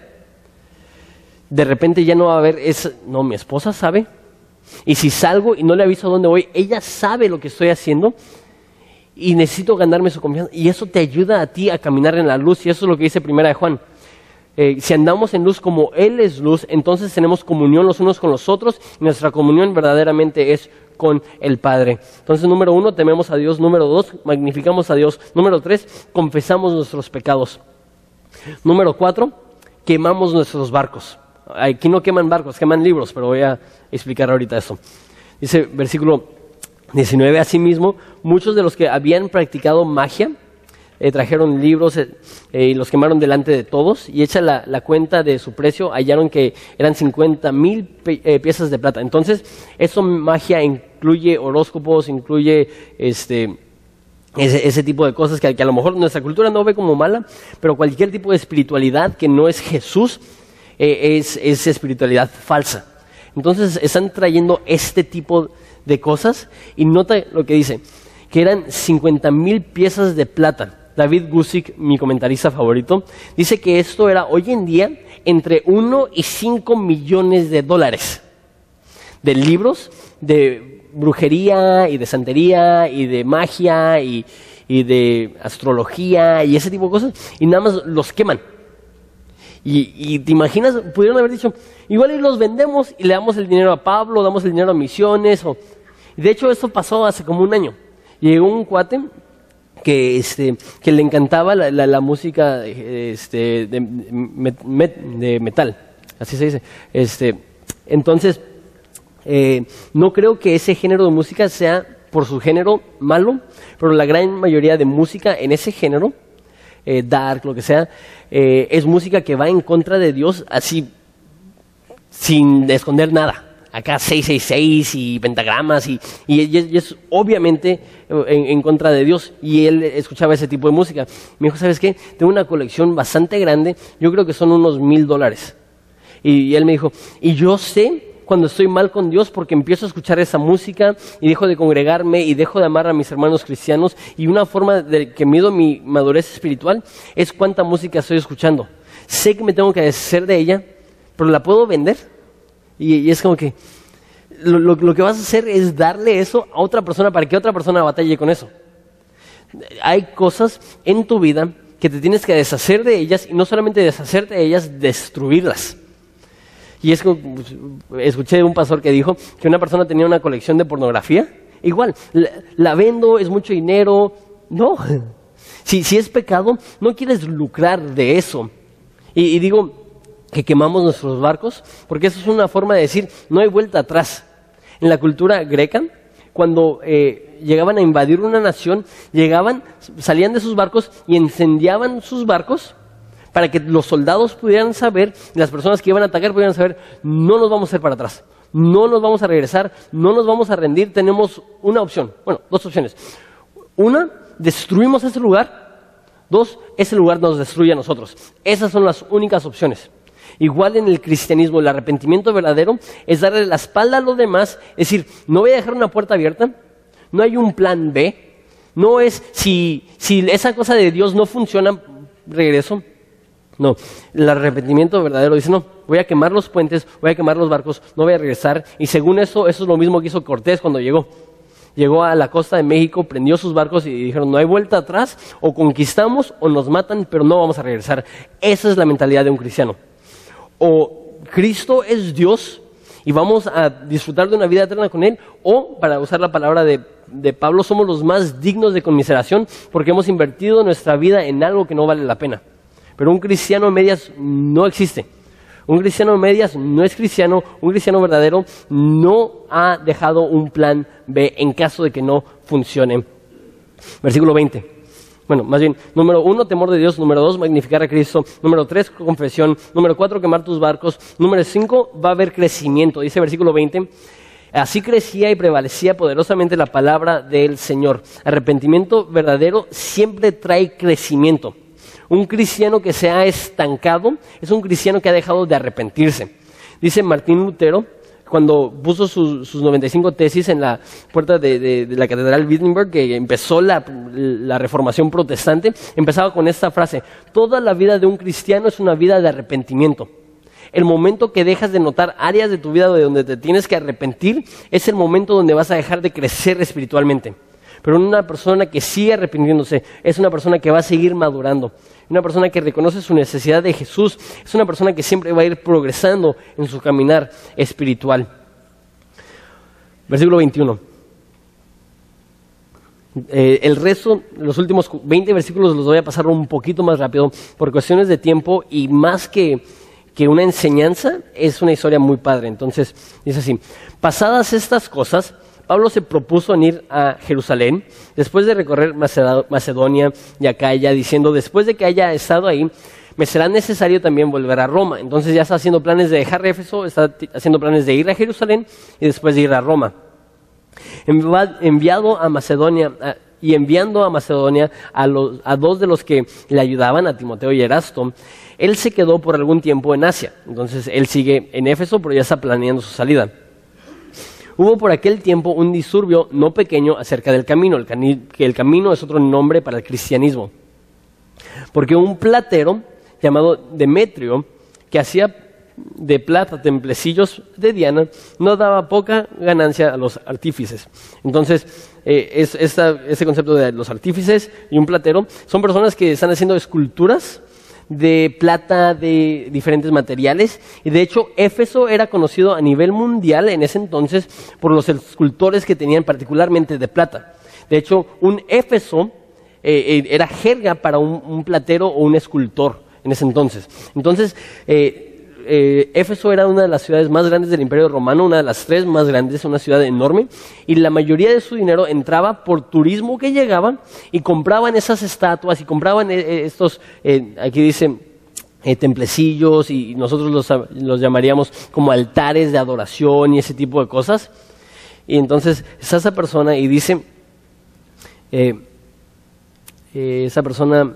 de repente ya no va a haber, es, no, mi esposa sabe. Y si salgo y no le aviso a dónde voy, ella sabe lo que estoy haciendo y necesito ganarme su confianza. Y eso te ayuda a ti a caminar en la luz. Y eso es lo que dice Primera de Juan. Eh, si andamos en luz como Él es luz, entonces tenemos comunión los unos con los otros y nuestra comunión verdaderamente es con el Padre. Entonces, número uno, tememos a Dios. Número dos, magnificamos a Dios. Número tres, confesamos nuestros pecados. Número cuatro, quemamos nuestros barcos. Aquí no queman barcos, queman libros, pero voy a explicar ahorita eso. Dice versículo 19. Asimismo, muchos de los que habían practicado magia eh, trajeron libros eh, eh, y los quemaron delante de todos y hecha la, cuenta de su precio hallaron que eran 50 mil piezas de plata. Entonces, eso magia incluye horóscopos, incluye este, ese, tipo de cosas que, a lo mejor nuestra cultura no ve como mala, pero cualquier tipo de espiritualidad que no es Jesús es, es espiritualidad falsa. Entonces, están trayendo este tipo de de cosas y nota lo que dice, que eran 50 mil piezas de plata. David Gusick, mi comentarista favorito, dice que esto era hoy en día entre 1 y 5 millones de dólares de libros de brujería y de santería y de magia y, de astrología y ese tipo de cosas y nada más los queman. Y, te imaginas, pudieron haber dicho, igual y los vendemos y le damos el dinero a Pablo, damos el dinero a misiones o de hecho, eso pasó hace como un año. Llegó un cuate que, este, que le encantaba la, música este, de, metal, así se dice. Este, entonces, eh, no creo que ese género de música sea por su género malo, pero la gran mayoría de música en ese género, eh, dark, lo que sea, eh, es música que va en contra de Dios así, sin esconder nada acá 666 y pentagramas y, y, es obviamente en, contra de Dios y él escuchaba ese tipo de música. Me dijo, ¿sabes qué? Tengo una colección bastante grande, yo creo que son unos mil dólares. Y, él me dijo, y yo sé cuando estoy mal con Dios porque empiezo a escuchar esa música y dejo de congregarme y dejo de amar a mis hermanos cristianos y una forma de que mido mi madurez espiritual es cuánta música estoy escuchando. Sé que me tengo que deshacer de ella, pero la puedo vender. Y, es como que lo, que vas a hacer es darle eso a otra persona para que otra persona batalle con eso. Hay cosas en tu vida que te tienes que deshacer de ellas y no solamente deshacerte de ellas, destruirlas. Y es como, pues, escuché un pastor que dijo que una persona tenía una colección de pornografía. Igual, la, vendo, es mucho dinero. No. [laughs] Si, si, es pecado, no quieres lucrar de eso. y digo, que quemamos nuestros barcos, porque eso es una forma de decir, no hay vuelta atrás. En la cultura greca, cuando eh, llegaban a invadir una nación, llegaban, salían de sus barcos y incendiaban sus barcos para que los soldados pudieran saber, las personas que iban a atacar pudieran saber, no nos vamos a hacer para atrás, no nos vamos a regresar, no nos vamos a rendir, tenemos una opción, bueno, dos opciones. Una, destruimos ese lugar, dos, ese lugar nos destruye a nosotros. Esas son las únicas opciones. Igual en el cristianismo, el arrepentimiento verdadero es darle la espalda a los demás, es decir, no voy a dejar una puerta abierta, no hay un plan B, no es si, si esa cosa de Dios no funciona, regreso. No, el arrepentimiento verdadero dice, no, voy a quemar los puentes, voy a quemar los barcos, no voy a regresar. Y según eso, eso es lo mismo que hizo Cortés cuando llegó. Llegó a la costa de México, prendió sus barcos y dijeron, no hay vuelta atrás, o conquistamos o nos matan, pero no vamos a regresar. Esa es la mentalidad de un cristiano o Cristo es Dios y vamos a disfrutar de una vida eterna con Él, o, para usar la palabra de, Pablo, somos los más dignos de conmiseración porque hemos invertido nuestra vida en algo que no vale la pena. Pero un cristiano medias no existe. Un cristiano medias no es cristiano, un cristiano verdadero no ha dejado un plan B en caso de que no funcione. Versículo 20. Bueno, más bien, número uno, temor de Dios. Número dos, magnificar a Cristo. Número tres, confesión. Número cuatro, quemar tus barcos. Número cinco, va a haber crecimiento. Dice versículo 20. Así crecía y prevalecía poderosamente la palabra del Señor. Arrepentimiento verdadero siempre trae crecimiento. Un cristiano que se ha estancado es un cristiano que ha dejado de arrepentirse. Dice Martín Lutero, cuando puso sus, 95 tesis en la puerta de, la Catedral Wittenberg, que empezó la, reformación protestante, empezaba con esta frase, toda la vida de un cristiano es una vida de arrepentimiento. El momento que dejas de notar áreas de tu vida de donde te tienes que arrepentir es el momento donde vas a dejar de crecer espiritualmente. Pero una persona que sigue arrepintiéndose es una persona que va a seguir madurando. Una persona que reconoce su necesidad de Jesús es una persona que siempre va a ir progresando en su caminar espiritual. Versículo 21. Eh, el resto, los últimos 20 versículos los voy a pasar un poquito más rápido por cuestiones de tiempo y más que, que una enseñanza, es una historia muy padre. Entonces, dice así, pasadas estas cosas, Pablo se propuso en ir a Jerusalén después de recorrer Macedonia y Acaya, diciendo, después de que haya estado ahí, me será necesario también volver a Roma. Entonces ya está haciendo planes de dejar Éfeso, está haciendo planes de ir a Jerusalén y después de ir a Roma. Enviado a Macedonia y enviando a Macedonia a, a dos de los que le ayudaban, a Timoteo y Erasto, él se quedó por algún tiempo en Asia. Entonces él sigue en Éfeso, pero ya está planeando su salida. Hubo por aquel tiempo un disturbio no pequeño acerca del camino, que el camino es otro nombre para el cristianismo. Porque un platero llamado Demetrio, que hacía de plata templecillos de Diana, no daba poca ganancia a los artífices. Entonces, eh, es, ese concepto de los artífices y un platero son personas que están haciendo esculturas de plata, de diferentes materiales. Y de hecho, Éfeso era conocido a nivel mundial en ese entonces por los escultores que tenían particularmente de plata. De hecho, un Éfeso eh, eh, era jerga para un, platero o un escultor en ese entonces. Entonces, eh, eh, Éfeso era una de las ciudades más grandes del Imperio Romano, una de las tres más grandes, una ciudad enorme, y la mayoría de su dinero entraba por turismo que llegaba y compraban esas estatuas y compraban eh, eh, estos, aquí dice, eh, templecillos y nosotros los, los, llamaríamos como altares de adoración y ese tipo de cosas. Y entonces está esa persona y dice, eh, eh, esa persona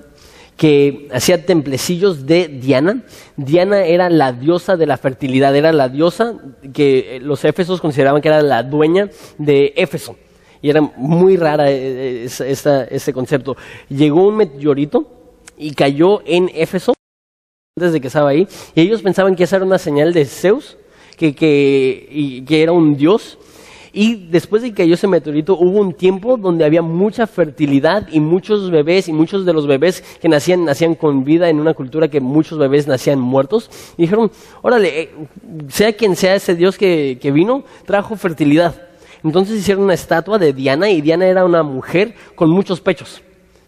que hacía templecillos de Diana. Diana era la diosa de la fertilidad, era la diosa que los éfesos consideraban que era la dueña de Éfeso. Y era muy rara ese concepto. Llegó un meteorito y cayó en Éfeso antes de que estaba ahí, y ellos pensaban que esa era una señal de Zeus, que, que era un dios, y después de que cayó ese meteorito, hubo un tiempo donde había mucha fertilidad y muchos bebés, y muchos de los bebés que nacían, nacían con vida en una cultura que muchos bebés nacían muertos. Y dijeron, órale, eh, sea quien sea ese Dios que, que vino, trajo fertilidad. Entonces hicieron una estatua de Diana, y Diana era una mujer con muchos pechos.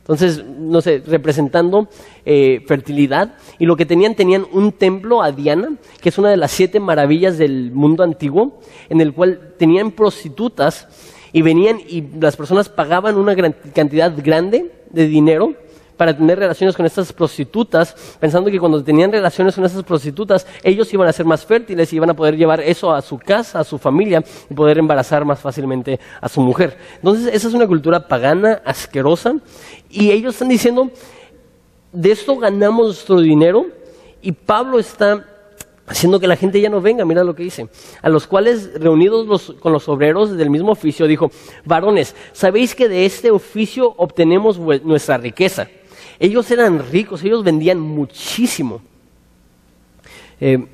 Entonces, no sé, representando eh, fertilidad. Y lo que tenían, tenían un templo a Diana, que es una de las siete maravillas del mundo antiguo, en el cual tenían prostitutas y venían y las personas pagaban una gran cantidad grande de dinero para tener relaciones con estas prostitutas, pensando que cuando tenían relaciones con estas prostitutas, ellos iban a ser más fértiles y iban a poder llevar eso a su casa, a su familia y poder embarazar más fácilmente a su mujer. Entonces, esa es una cultura pagana, asquerosa, y ellos están diciendo, de esto ganamos nuestro dinero, y Pablo está haciendo que la gente ya no venga, mira lo que dice, a los cuales reunidos con los obreros del mismo oficio, dijo, varones, sabéis que de este oficio obtenemos nuestra riqueza. Ellos eran ricos, ellos vendían muchísimo. Eh,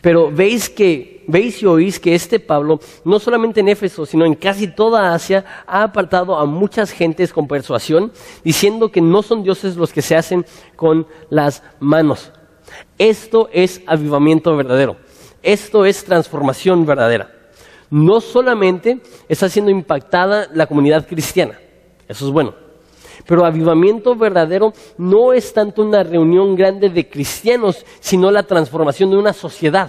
pero veis que, veis y oís que este Pablo, no solamente en Éfeso, sino en casi toda Asia, ha apartado a muchas gentes con persuasión, diciendo que no son dioses los que se hacen con las manos. Esto es avivamiento verdadero. Esto es transformación verdadera. No solamente está siendo impactada la comunidad cristiana, eso es bueno, pero avivamiento verdadero no es tanto una reunión grande de cristianos, sino la transformación de una sociedad.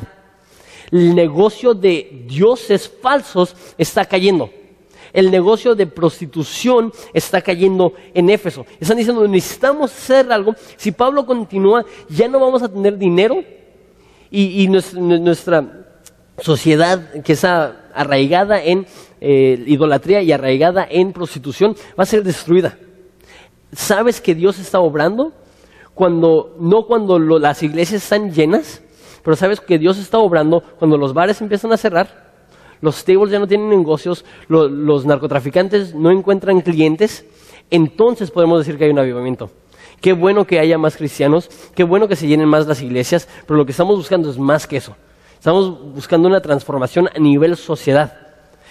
El negocio de dioses falsos está cayendo. El negocio de prostitución está cayendo en Éfeso. Están diciendo, necesitamos hacer algo. Si Pablo continúa, ya no vamos a tener dinero y, nuestra, sociedad que está arraigada en eh, idolatría y arraigada en prostitución va a ser destruida sabes que Dios está obrando cuando no cuando las iglesias están llenas, pero sabes que Dios está obrando cuando los bares empiezan a cerrar, los tables ya no tienen negocios, los narcotraficantes no encuentran clientes, entonces podemos decir que hay un avivamiento. Qué bueno que haya más cristianos, qué bueno que se llenen más las iglesias, pero lo que estamos buscando es más que eso. Estamos buscando una transformación a nivel sociedad.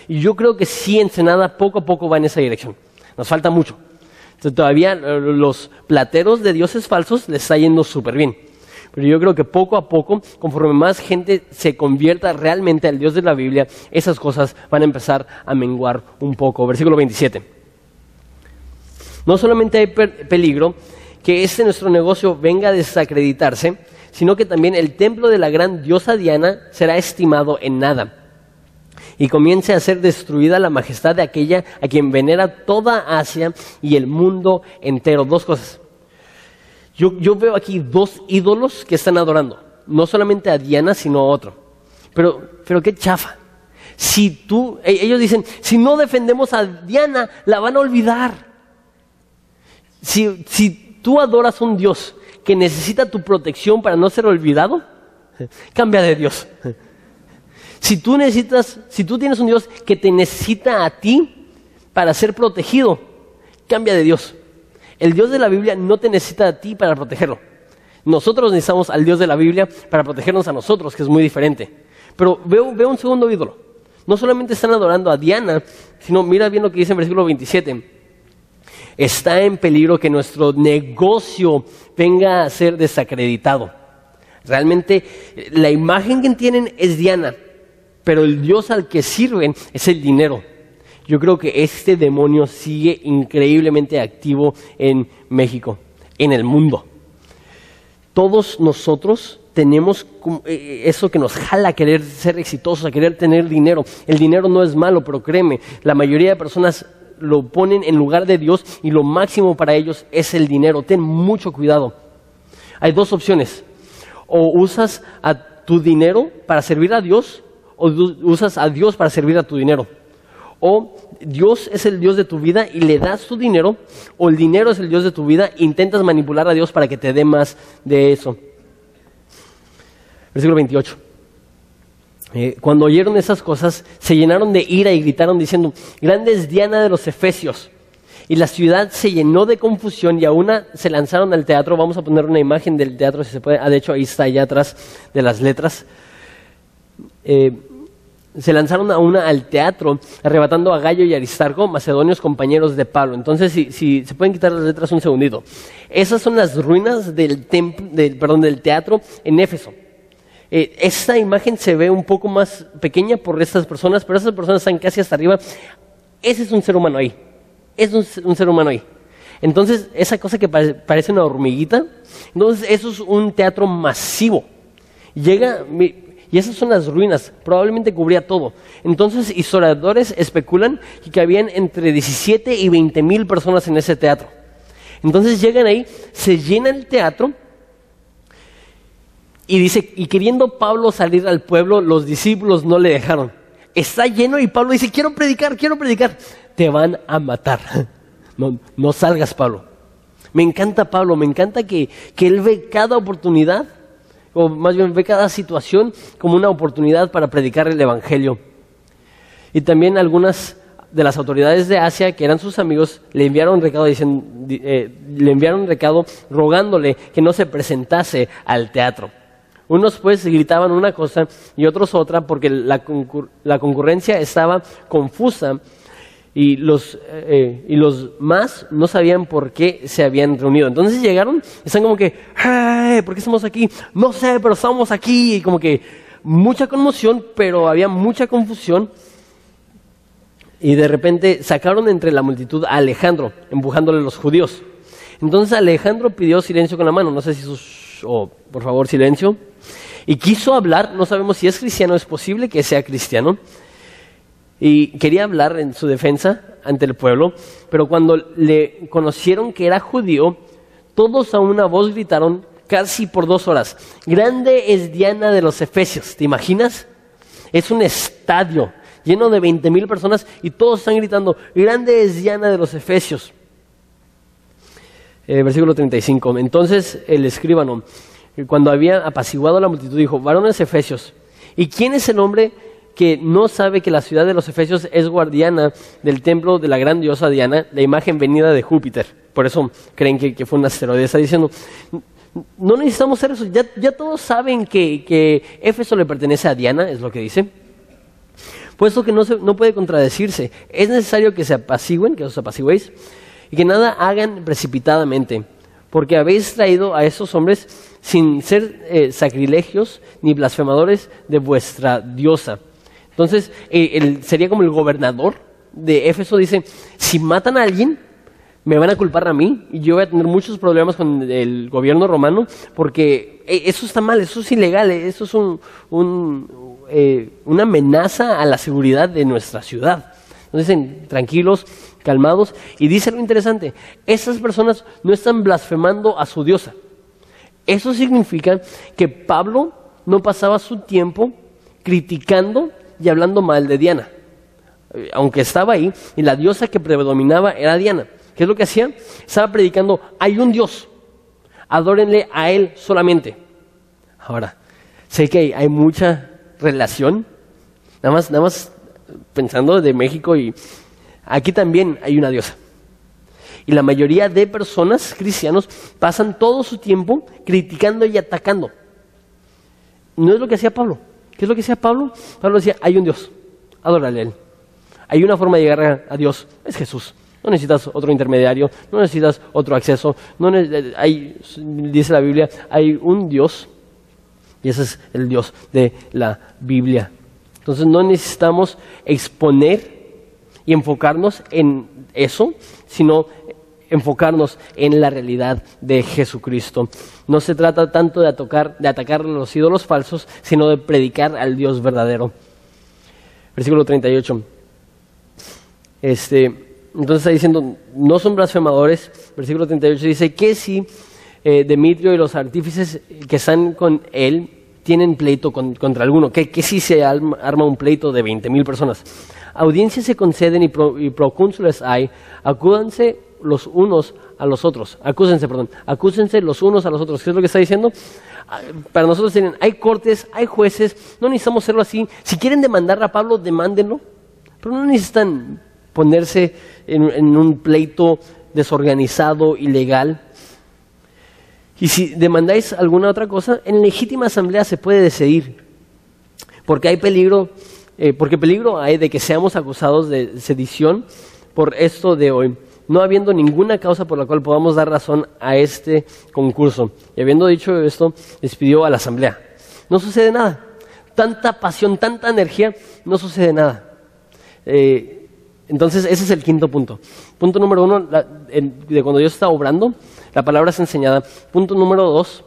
Y yo creo que sí, Ensenada poco a poco va en esa dirección. Nos falta mucho todavía eh, los plateros de dioses falsos les está yendo súper bien. Pero yo creo que poco a poco, conforme más gente se convierta realmente al Dios de la Biblia, esas cosas van a empezar a menguar un poco. Versículo 27. No solamente hay peligro que este nuestro negocio venga a desacreditarse, sino que también el templo de la gran diosa Diana será estimado en nada y comience a ser destruida la majestad de aquella a quien venera toda Asia y el mundo entero. Dos cosas. Yo, veo aquí dos ídolos que están adorando, no solamente a Diana, sino a otro. Pero, pero qué chafa. Si tú, e, ellos dicen, si no defendemos a Diana, la van a olvidar. Si, si tú adoras a un Dios que necesita tu protección para no ser olvidado, [laughs] cambia de Dios. Si tú necesitas, si tú tienes un Dios que te necesita a ti para ser protegido, cambia de Dios. El Dios de la Biblia no te necesita a ti para protegerlo. Nosotros necesitamos al Dios de la Biblia para protegernos a nosotros, que es muy diferente. Pero veo, veo un segundo ídolo. No solamente están adorando a Diana, sino mira bien lo que dice en versículo 27. Está en peligro que nuestro negocio venga a ser desacreditado. Realmente la imagen que tienen es Diana, pero el Dios al que sirven es el dinero. Yo creo que este demonio sigue increíblemente activo en México, en el mundo. Todos nosotros tenemos eh, eso que nos jala a querer ser exitosos, a querer tener dinero. El dinero no es malo, pero créeme, la mayoría de personas lo ponen en lugar de Dios y lo máximo para ellos es el dinero. Ten mucho cuidado. Hay dos opciones. o usas a tu dinero para servir a Dios o usas a Dios para servir a tu dinero. O Dios es el Dios de tu vida y le das tu dinero, o el dinero es el Dios de tu vida e intentas manipular a Dios para que te dé más de eso. Versículo 28. Eh, cuando oyeron esas cosas, se llenaron de ira y gritaron diciendo, grande es Diana de los Efesios. Y la ciudad se llenó de confusión y a una se lanzaron al teatro. Vamos a poner una imagen del teatro si se puede. Ah, de hecho, ahí está allá atrás de las letras. Eh, se lanzaron a una al teatro, arrebatando a Gallo y Aristarco, macedonios compañeros de Pablo. Entonces, si, se pueden quitar las letras un segundito. Esas son las ruinas del, del, del teatro en Éfeso. Eh, esta imagen se ve un poco más pequeña por estas personas, pero esas personas están casi hasta arriba. Ese es un ser humano ahí. Es un, ser humano ahí. Entonces, esa cosa que parece una hormiguita, entonces eso es un teatro masivo. Llega, y esas son las ruinas, probablemente cubría todo. Entonces, historiadores especulan que habían entre 17 y 20 mil personas en ese teatro. Entonces llegan ahí, se llena el teatro y dice, y queriendo Pablo salir al pueblo, los discípulos no le dejaron. Está lleno y Pablo dice, quiero predicar, quiero predicar. Te van a matar. [laughs] No, no salgas, Pablo. Me encanta Pablo, me encanta que, que él ve cada oportunidad, o más bien ve cada situación como una oportunidad para predicar el Evangelio. Y también algunas de las autoridades de Asia, que eran sus amigos, le enviaron recado, diciendo, eh, le enviaron recado rogándole que no se presentase al teatro. Unos pues gritaban una cosa y otros otra porque la, concurrencia estaba confusa y los, eh, y los más no sabían por qué se habían reunido. Entonces llegaron, están como que, ¿por qué estamos aquí? No sé, pero estamos aquí. Y como que mucha conmoción, pero había mucha confusión. Y de repente sacaron entre la multitud a Alejandro, empujándole a los judíos. Entonces Alejandro pidió silencio con la mano. No sé si sus... Oh, por favor, silencio y quiso hablar, no sabemos si es cristiano, es posible que sea cristiano, y quería hablar en su defensa ante el pueblo, pero cuando le conocieron que era judío, todos a una voz gritaron casi por dos horas, grande es Diana de los Efesios, ¿te imaginas? Es un estadio lleno de 20 mil personas y todos están gritando, grande es Diana de los Efesios. Eh, versículo 35. Entonces el escribano cuando había apaciguado la multitud, dijo, varones efesios, ¿y quién es el hombre que no sabe que la ciudad de los efesios es guardiana del templo de la gran diosa Diana, la imagen venida de Júpiter? Por eso creen que, fue un asteroide. Está diciendo, no necesitamos hacer eso, ya, todos saben que, que, Éfeso le pertenece a Diana, es lo que dice. Puesto que no, no puede contradecirse, es necesario que se apacigüen, que os apacigüéis, y que nada hagan precipitadamente porque habéis traído a esos hombres sin ser eh, sacrilegios ni blasfemadores de vuestra diosa. Entonces, eh, sería como el gobernador de Éfeso dice, si matan a alguien, me van a culpar a mí y yo voy a tener muchos problemas con el gobierno romano porque eh, eso está mal, eso es ilegal, eso es una amenaza a la seguridad de nuestra ciudad. Entonces tranquilos, calmados. Y dice algo interesante, esas personas no están blasfemando a su diosa. Eso significa que Pablo no pasaba su tiempo criticando y hablando mal de Diana. Eh, aunque estaba ahí, y la diosa que predominaba era Diana. ¿Qué es lo que hacía? Estaba predicando, hay un Dios, adórenle a Él solamente. Ahora, sé que hay mucha relación, nada más, nada más pensando de México y aquí también hay una diosa. Y la mayoría de personas cristianos pasan todo su tiempo criticando y atacando. No es lo que hacía Pablo. ¿Qué es lo que hacía Pablo? Pablo decía, hay un Dios, adórale a Él. Hay una forma de llegar a Dios, es Jesús. No necesitas otro intermediario, no necesitas otro acceso. No hay, dice la Biblia, hay un Dios y ese es el Dios de la Biblia. Entonces no necesitamos exponer y enfocarnos en eso, sino enfocarnos en la realidad de Jesucristo. No se trata tanto de atacar, de los ídolos falsos, sino de predicar al Dios verdadero. Versículo 38. Este, entonces está diciendo, no son blasfemadores. Versículo 38 dice que si eh, Demetrio y los artífices que están con él tienen pleito contra alguno, que, si se arma, un pleito de 20 mil personas. Audiencias se conceden y, procónsules hay, acúdense los unos a los otros, acúsense, perdón, acúsense los unos a los otros. ¿Qué es lo que está diciendo? Ah, para nosotros tienen, hay cortes, hay jueces, no necesitamos hacerlo así. Si quieren demandar a Pablo, demándenlo, pero no necesitan ponerse en un pleito desorganizado, ilegal. Y si demandáis alguna otra cosa, en legítima asamblea se puede decidir. Porque hay peligro, eh, porque peligro hay de que seamos acusados de sedición por esto de hoy, no habiendo ninguna causa por la cual podamos dar razón a este concurso. Y habiendo dicho esto, despidió a la asamblea. No sucede nada. Tanta pasión, tanta energía, no sucede nada. Eh, entonces, ese es el quinto punto. Punto número uno, de cuando Dios está obrando, la palabra es enseñada. Punto número dos,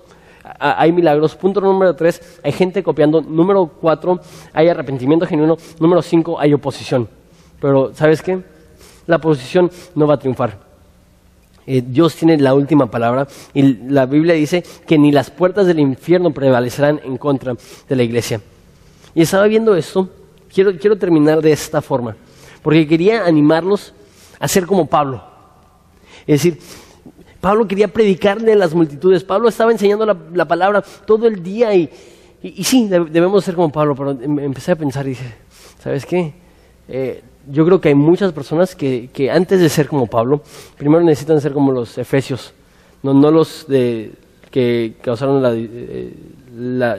hay milagros. Punto número tres, hay gente copiando. Número cuatro, hay arrepentimiento genuino. Número cinco, hay oposición. Pero, ¿sabes qué? La oposición no va a triunfar. Eh, Dios tiene la última palabra y la Biblia dice que ni las puertas del infierno prevalecerán en contra de la iglesia. Y estaba viendo esto, quiero, quiero terminar de esta forma, porque quería animarnos a ser como Pablo. Es decir, Pablo quería predicarle a las multitudes. Pablo estaba enseñando la, palabra todo el día y, y, sí, debemos ser como Pablo, pero em, empecé a pensar y dije, ¿sabes qué? Eh, yo creo que hay muchas personas que, que, antes de ser como Pablo, primero necesitan ser como los efesios, no, no los de, que causaron eh,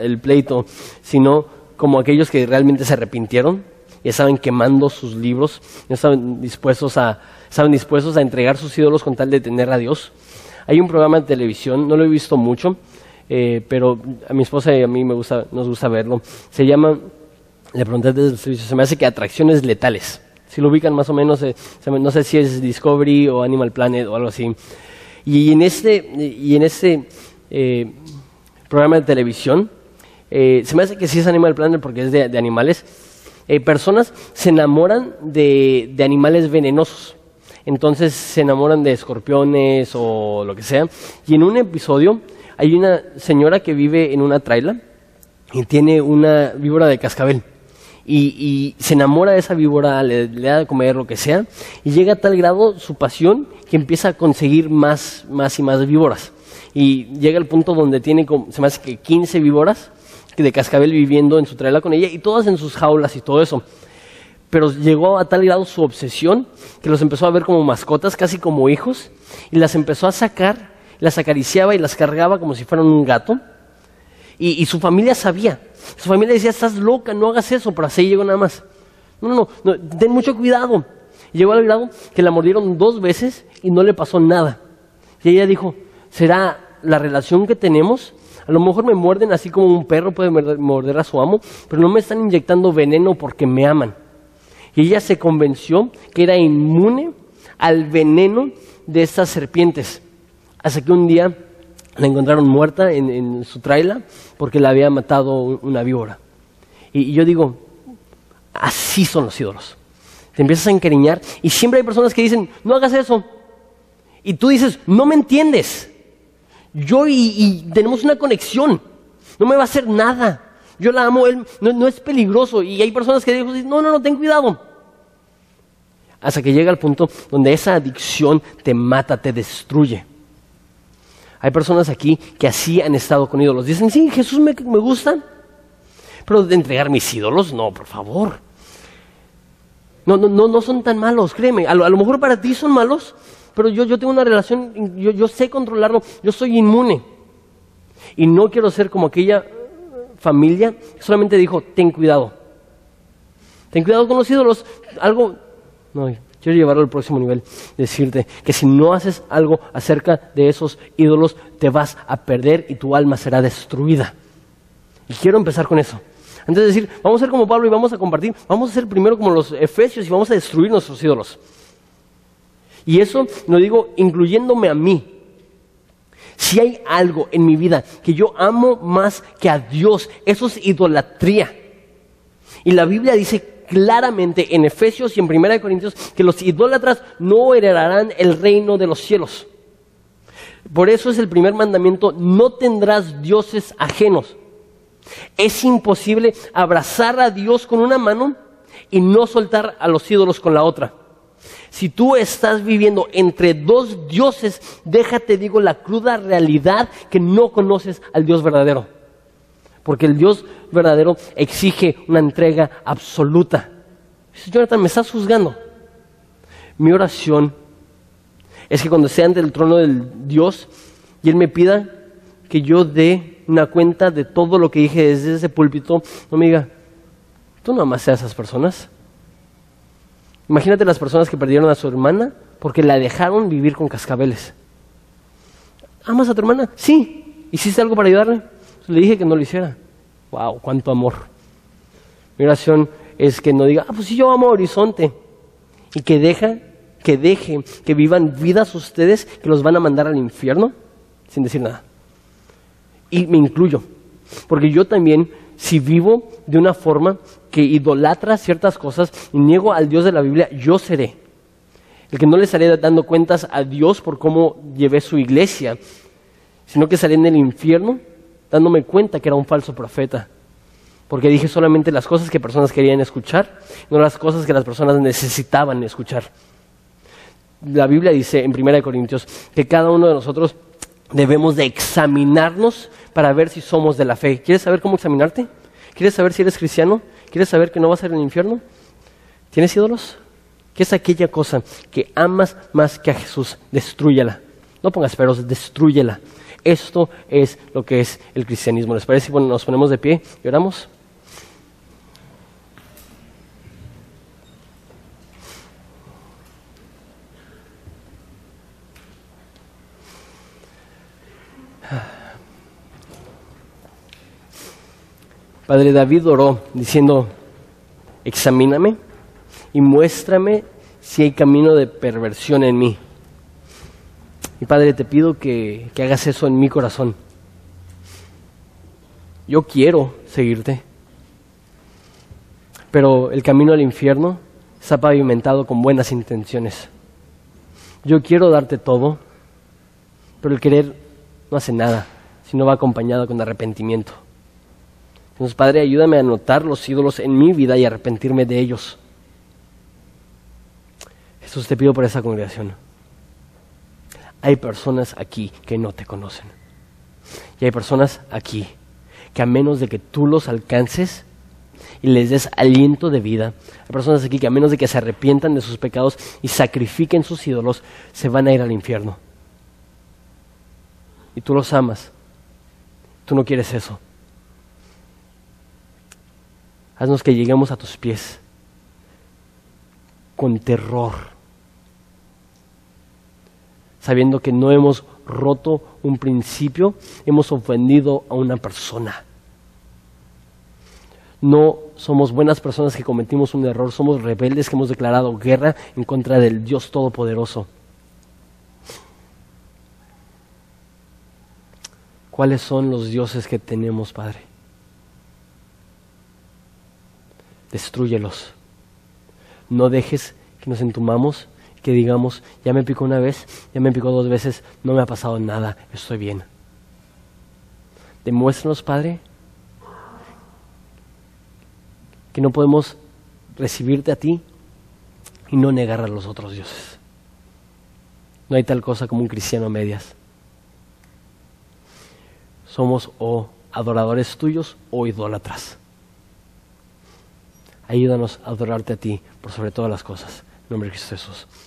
el pleito, sino como aquellos que realmente se arrepintieron y estaban quemando sus libros, estaban dispuestos a, estaban dispuestos a entregar sus ídolos con tal de tener a Dios. Hay un programa de televisión, no lo he visto mucho, eh, pero a mi esposa y a mí me gusta, nos gusta verlo. Se llama, le pregunté desde el servicio, se me hace que Atracciones Letales. Si lo ubican más o menos, eh, no sé si es Discovery o Animal Planet o algo así. Y en este, y en este eh, programa de televisión, se me hace que sí es Animal Planet porque es de, animales, personas se enamoran de, de animales venenosos. Entonces se enamoran de escorpiones o lo que sea. Y en un episodio hay una señora que vive en una traila y tiene una víbora de cascabel. Y, se enamora de esa víbora, le, da de comer lo que sea, y llega a tal grado su pasión que empieza a conseguir más, más y más víboras. Y llega al punto donde tiene, se me hace que 15 víboras de cascabel viviendo en su traila con ella, y todas en sus jaulas y todo eso pero llegó a tal grado su obsesión que los empezó a ver como mascotas, casi como hijos, y las empezó a sacar, las acariciaba y las cargaba como si fueran un gato. Y, su familia sabía. Su familia decía, estás loca, no hagas eso, pero así llegó nada más. No, no, no, ten mucho cuidado. llegó al grado que la mordieron dos veces y no le pasó nada. Y ella dijo, ¿será la relación que tenemos? A lo mejor me muerden así como un perro puede morder a su amo, pero no me están inyectando veneno porque me aman. Y ella se convenció que era inmune al veneno de estas serpientes. Hasta que un día la encontraron muerta en, su traila porque la había matado una víbora. Y, yo digo, así son los ídolos. Te empiezas a encariñar y siempre hay personas que dicen, no hagas eso. Y tú dices, no me entiendes. Yo y, tenemos una conexión. No me va a hacer nada. Yo la amo, él no, es peligroso. Y hay personas que dicen, no, no, no, ten cuidado. Hasta que llega el punto donde esa adicción te mata, te destruye. Hay personas aquí que así han estado con ídolos. Dicen, sí, Jesús me, gusta, pero de entregar mis ídolos, no, por favor. No, no, no, no son tan malos, créeme. A lo, mejor para ti son malos, pero yo, yo tengo una relación, yo, yo sé controlarlo, yo soy inmune. Y no quiero ser como aquella familia que solamente dijo, ten cuidado. Ten cuidado con los ídolos. Algo, no, quiero llevarlo al próximo nivel. Decirte que si no haces algo acerca de esos ídolos, te vas a perder y tu alma será destruida. Y quiero empezar con eso. Antes de decir, vamos a ser como Pablo y vamos a compartir, vamos a ser primero como los efesios y vamos a destruir nuestros ídolos. Y eso lo digo incluyéndome a mí. Si hay algo en mi vida que yo amo más que a Dios, eso es idolatría. Y la Biblia dice claramente en Efesios y en 1 Corintios que los idólatras no heredarán el reino de los cielos. Por eso es el primer mandamiento, no tendrás dioses ajenos. Es imposible abrazar a Dios con una mano y no soltar a los ídolos con la otra. Si tú estás viviendo entre dos dioses, déjate, digo, la cruda realidad que no conoces al Dios verdadero. Porque el Dios verdadero exige una entrega absoluta. Jonathan, me estás juzgando. Mi oración es que cuando esté ante el trono del Dios y Él me pida que yo dé una cuenta de todo lo que dije desde ese púlpito, no me diga, tú no amas a esas personas. Imagínate las personas que perdieron a su hermana porque la dejaron vivir con cascabeles. ¿Amas a tu hermana? Sí. ¿Hiciste algo para ayudarle? Le dije que no lo hiciera. ¡Wow! ¡Cuánto amor! Mi oración es que no diga, ah, pues sí, yo amo Horizonte. Y que deja, que deje que vivan vidas ustedes que los van a mandar al infierno sin decir nada. Y me incluyo. Porque yo también, si vivo de una forma que idolatra ciertas cosas y niego al Dios de la Biblia, yo seré. El que no le estaré dando cuentas a Dios por cómo llevé su iglesia, sino que estaré en el infierno dándome cuenta que era un falso profeta. Porque dije solamente las cosas que personas querían escuchar, no las cosas que las personas necesitaban escuchar. La Biblia dice en 1 Corintios que cada uno de nosotros debemos de examinarnos para ver si somos de la fe. ¿Quieres saber cómo examinarte? ¿Quieres saber si eres cristiano? ¿Quieres saber que no vas a ir al infierno? ¿Tienes ídolos? ¿Qué es aquella cosa que amas más que a Jesús? Destrúyela. No pongas peros, destrúyela. Esto es lo que es el cristianismo. ¿Les parece si nos ponemos de pie y oramos? Padre David oró diciendo, examíname y muéstrame si hay camino de perversión en mí. Y Padre, te pido que, que hagas eso en mi corazón. Yo quiero seguirte, pero el camino al infierno está pavimentado con buenas intenciones. Yo quiero darte todo, pero el querer no hace nada si no va acompañado con arrepentimiento. Entonces, Padre, ayúdame a notar los ídolos en mi vida y arrepentirme de ellos. Jesús, te pido por esa congregación. Hay personas aquí que no te conocen. Y hay personas aquí que a menos de que tú los alcances y les des aliento de vida, hay personas aquí que a menos de que se arrepientan de sus pecados y sacrifiquen sus ídolos, se van a ir al infierno. Y tú los amas. Tú no quieres eso. Haznos que lleguemos a tus pies con terror, sabiendo que no hemos roto un principio, hemos ofendido a una persona. No somos buenas personas que cometimos un error, somos rebeldes que hemos declarado guerra en contra del Dios Todopoderoso. ¿Cuáles son los dioses que tenemos, Padre? destruyelos. No dejes que nos entumamos, que digamos, ya me picó una vez, ya me picó dos veces, no me ha pasado nada, estoy bien. Demuéstranos, Padre, que no podemos recibirte a ti y no negar a los otros dioses. No hay tal cosa como un cristiano a medias. Somos o adoradores tuyos o idólatras. Ayúdanos a adorarte a ti por sobre todas las cosas. En nombre de Jesús. Amén.